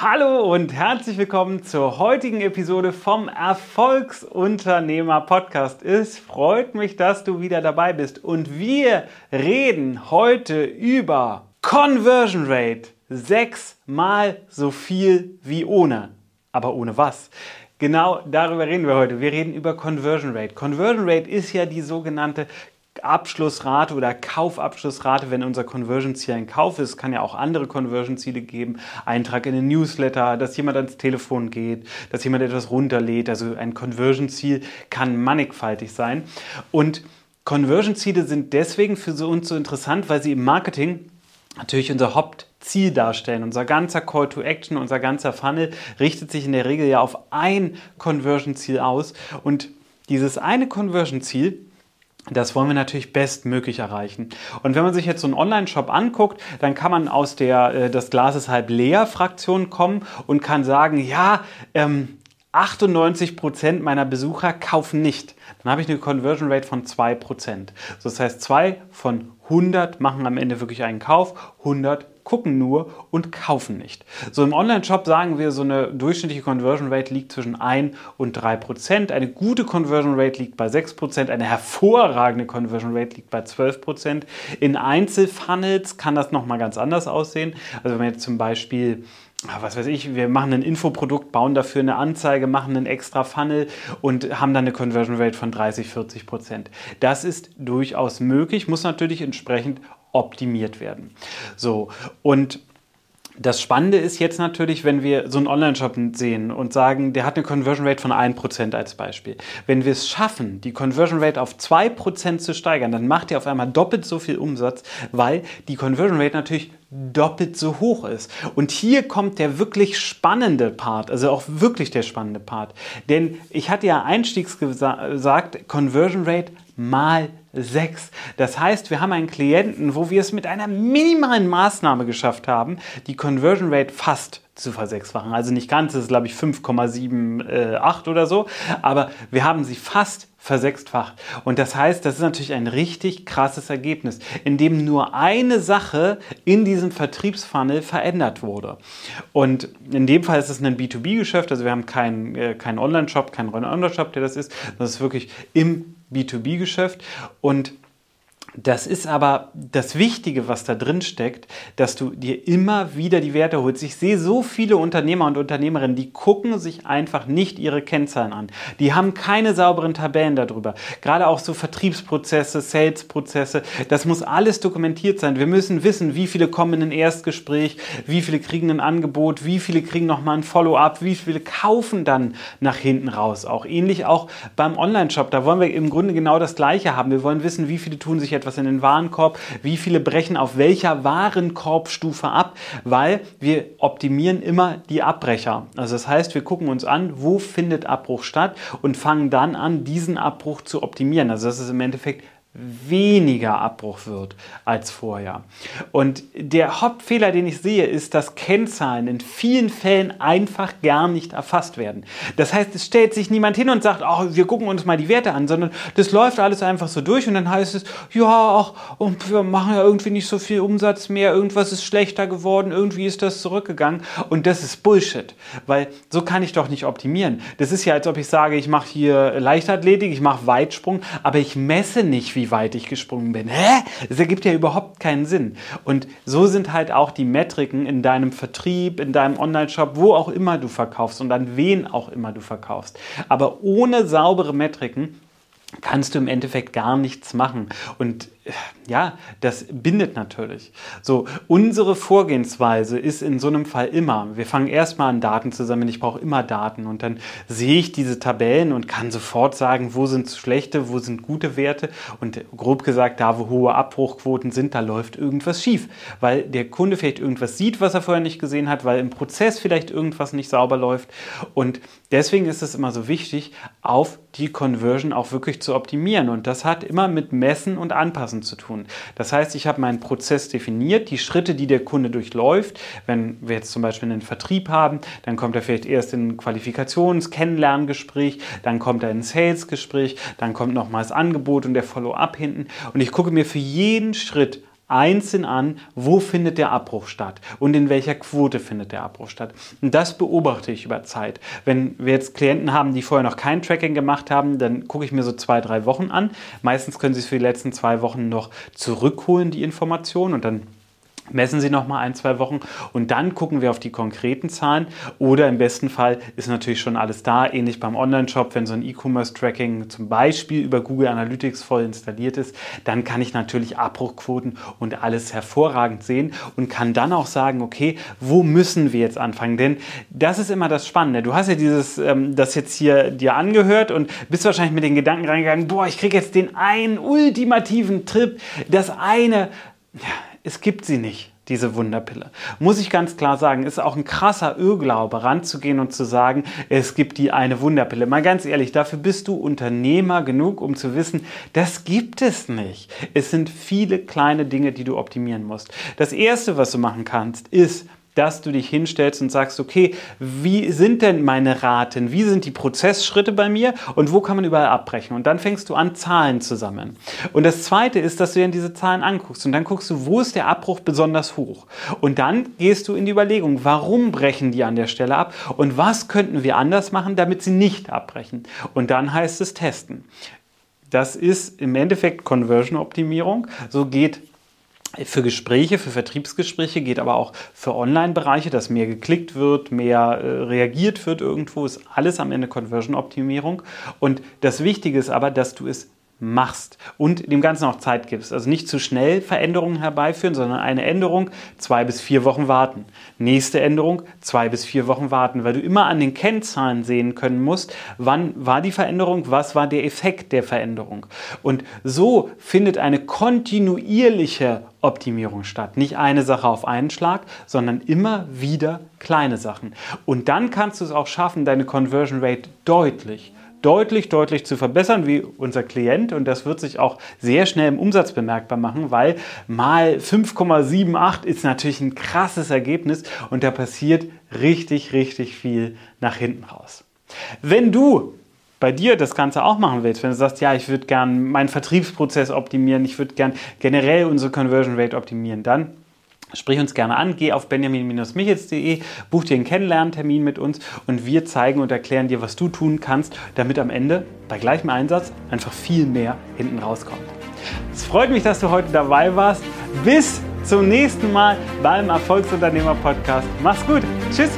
Hallo und herzlich willkommen zur heutigen Episode vom Erfolgsunternehmer Podcast. Es freut mich, dass du wieder dabei bist und wir reden heute über Conversion Rate. Sechsmal so viel wie ohne. Aber ohne was? Genau darüber reden wir heute. Wir reden über Conversion Rate. Conversion Rate ist ja die sogenannte Abschlussrate oder Kaufabschlussrate, wenn unser Conversion-Ziel ein Kauf ist. Kann ja auch andere Conversion-Ziele geben. Eintrag in den Newsletter, dass jemand ans Telefon geht, dass jemand etwas runterlädt. Also ein Conversion-Ziel kann mannigfaltig sein. Und Conversion-Ziele sind deswegen für uns so interessant, weil sie im Marketing natürlich unser Hauptziel darstellen. Unser ganzer Call to Action, unser ganzer Funnel richtet sich in der Regel ja auf ein Conversion-Ziel aus. Und dieses eine Conversion-Ziel das wollen wir natürlich bestmöglich erreichen. Und wenn man sich jetzt so einen Online-Shop anguckt, dann kann man aus der äh, das Glas ist halb leer Fraktion kommen und kann sagen, ja, ähm, 98 Prozent meiner Besucher kaufen nicht. Dann habe ich eine Conversion Rate von 2%. Das heißt, 2 von 100 machen am Ende wirklich einen Kauf, 100 gucken nur und kaufen nicht. So im Online-Shop sagen wir, so eine durchschnittliche Conversion Rate liegt zwischen 1 und 3 Prozent. Eine gute Conversion Rate liegt bei 6 Prozent. Eine hervorragende Conversion Rate liegt bei 12 Prozent. In Einzelfunnels kann das nochmal ganz anders aussehen. Also wenn man jetzt zum Beispiel was weiß ich, wir machen ein Infoprodukt, bauen dafür eine Anzeige, machen einen extra Funnel und haben dann eine Conversion Rate von 30, 40 Prozent. Das ist durchaus möglich, muss natürlich entsprechend optimiert werden. So, und das Spannende ist jetzt natürlich, wenn wir so einen Online-Shop sehen und sagen, der hat eine Conversion Rate von 1% als Beispiel. Wenn wir es schaffen, die Conversion Rate auf 2% zu steigern, dann macht er auf einmal doppelt so viel Umsatz, weil die Conversion Rate natürlich doppelt so hoch ist. Und hier kommt der wirklich spannende Part, also auch wirklich der spannende Part. Denn ich hatte ja einstiegs gesagt, Conversion Rate mal 6. Das heißt, wir haben einen Klienten, wo wir es mit einer minimalen Maßnahme geschafft haben, die Conversion Rate fast zu versechsfachen. Also nicht ganz, das ist glaube ich 5,78 oder so, aber wir haben sie fast versechsfacht. Und das heißt, das ist natürlich ein richtig krasses Ergebnis, in dem nur eine Sache in diesem Vertriebsfunnel verändert wurde. Und in dem Fall ist es ein B2B-Geschäft, also wir haben keinen äh, kein Online-Shop, keinen Online-Shop, der das ist, das ist wirklich im B2B-Geschäft und das ist aber das Wichtige, was da drin steckt, dass du dir immer wieder die Werte holst. Ich sehe so viele Unternehmer und Unternehmerinnen, die gucken sich einfach nicht ihre Kennzahlen an. Die haben keine sauberen Tabellen darüber. Gerade auch so Vertriebsprozesse, Salesprozesse, das muss alles dokumentiert sein. Wir müssen wissen, wie viele kommen in ein Erstgespräch, wie viele kriegen ein Angebot, wie viele kriegen nochmal ein Follow-up, wie viele kaufen dann nach hinten raus. Auch ähnlich auch beim Online-Shop. Da wollen wir im Grunde genau das Gleiche haben. Wir wollen wissen, wie viele tun sich etwas in den Warenkorb, wie viele brechen auf welcher Warenkorbstufe ab, weil wir optimieren immer die Abbrecher. Also das heißt, wir gucken uns an, wo findet Abbruch statt und fangen dann an, diesen Abbruch zu optimieren. Also das ist im Endeffekt weniger Abbruch wird als vorher. Und der Hauptfehler, den ich sehe, ist, dass Kennzahlen in vielen Fällen einfach gar nicht erfasst werden. Das heißt, es stellt sich niemand hin und sagt, oh, wir gucken uns mal die Werte an, sondern das läuft alles einfach so durch und dann heißt es, ja, ach, wir machen ja irgendwie nicht so viel Umsatz mehr, irgendwas ist schlechter geworden, irgendwie ist das zurückgegangen und das ist Bullshit, weil so kann ich doch nicht optimieren. Das ist ja, als ob ich sage, ich mache hier Leichtathletik, ich mache Weitsprung, aber ich messe nicht, wie weit ich gesprungen bin. Hä? Das ergibt ja überhaupt keinen Sinn. Und so sind halt auch die Metriken in deinem Vertrieb, in deinem Online-Shop, wo auch immer du verkaufst und an wen auch immer du verkaufst. Aber ohne saubere Metriken kannst du im Endeffekt gar nichts machen. Und ja, das bindet natürlich. So, unsere Vorgehensweise ist in so einem Fall immer, wir fangen erstmal an Daten zu sammeln, ich brauche immer Daten und dann sehe ich diese Tabellen und kann sofort sagen, wo sind schlechte, wo sind gute Werte. Und grob gesagt, da wo hohe Abbruchquoten sind, da läuft irgendwas schief, weil der Kunde vielleicht irgendwas sieht, was er vorher nicht gesehen hat, weil im Prozess vielleicht irgendwas nicht sauber läuft. Und deswegen ist es immer so wichtig, auf die Conversion auch wirklich zu optimieren. Und das hat immer mit Messen und Anpassen Phasen zu tun. Das heißt, ich habe meinen Prozess definiert, die Schritte, die der Kunde durchläuft. Wenn wir jetzt zum Beispiel einen Vertrieb haben, dann kommt er vielleicht erst in ein Qualifikations-, Kennenlerngespräch, dann kommt er in ein Sales-Gespräch, dann kommt nochmal das Angebot und der Follow-up hinten. Und ich gucke mir für jeden Schritt einzeln an, wo findet der Abbruch statt und in welcher Quote findet der Abbruch statt. Und das beobachte ich über Zeit. Wenn wir jetzt Klienten haben, die vorher noch kein Tracking gemacht haben, dann gucke ich mir so zwei, drei Wochen an. Meistens können sie es für die letzten zwei Wochen noch zurückholen, die Informationen, und dann messen Sie noch mal ein, zwei Wochen und dann gucken wir auf die konkreten Zahlen oder im besten Fall ist natürlich schon alles da, ähnlich beim Online-Shop, wenn so ein E-Commerce-Tracking zum Beispiel über Google Analytics voll installiert ist, dann kann ich natürlich Abbruchquoten und alles hervorragend sehen und kann dann auch sagen, okay, wo müssen wir jetzt anfangen? Denn das ist immer das Spannende. Du hast ja dieses, ähm, das jetzt hier dir angehört und bist wahrscheinlich mit den Gedanken reingegangen, boah, ich kriege jetzt den einen ultimativen Trip, das eine, ja, es gibt sie nicht, diese Wunderpille. Muss ich ganz klar sagen, ist auch ein krasser Irrglaube, ranzugehen und zu sagen, es gibt die eine Wunderpille. Mal ganz ehrlich, dafür bist du Unternehmer genug, um zu wissen, das gibt es nicht. Es sind viele kleine Dinge, die du optimieren musst. Das erste, was du machen kannst, ist, dass du dich hinstellst und sagst, okay, wie sind denn meine Raten? Wie sind die Prozessschritte bei mir? Und wo kann man überall abbrechen? Und dann fängst du an, Zahlen zu sammeln. Und das zweite ist, dass du dir diese Zahlen anguckst und dann guckst du, wo ist der Abbruch besonders hoch? Und dann gehst du in die Überlegung, warum brechen die an der Stelle ab? Und was könnten wir anders machen, damit sie nicht abbrechen? Und dann heißt es testen. Das ist im Endeffekt Conversion-Optimierung. So geht für Gespräche, für Vertriebsgespräche, geht aber auch für Online-Bereiche, dass mehr geklickt wird, mehr äh, reagiert wird irgendwo, ist alles am Ende Conversion-Optimierung. Und das Wichtige ist aber, dass du es machst und dem Ganzen auch Zeit gibst. Also nicht zu schnell Veränderungen herbeiführen, sondern eine Änderung zwei bis vier Wochen warten. Nächste Änderung zwei bis vier Wochen warten, weil du immer an den Kennzahlen sehen können musst, wann war die Veränderung, was war der Effekt der Veränderung. Und so findet eine kontinuierliche Optimierung statt. Nicht eine Sache auf einen Schlag, sondern immer wieder kleine Sachen. Und dann kannst du es auch schaffen, deine Conversion Rate deutlich deutlich, deutlich zu verbessern, wie unser Klient. Und das wird sich auch sehr schnell im Umsatz bemerkbar machen, weil mal 5,78 ist natürlich ein krasses Ergebnis und da passiert richtig, richtig viel nach hinten raus. Wenn du bei dir das Ganze auch machen willst, wenn du sagst, ja, ich würde gern meinen Vertriebsprozess optimieren, ich würde gern generell unsere Conversion Rate optimieren, dann Sprich uns gerne an, geh auf benjamin-michels.de, buch dir einen Kennenlerntermin mit uns und wir zeigen und erklären dir, was du tun kannst, damit am Ende bei gleichem Einsatz einfach viel mehr hinten rauskommt. Es freut mich, dass du heute dabei warst. Bis zum nächsten Mal beim Erfolgsunternehmer Podcast. Mach's gut. Tschüss.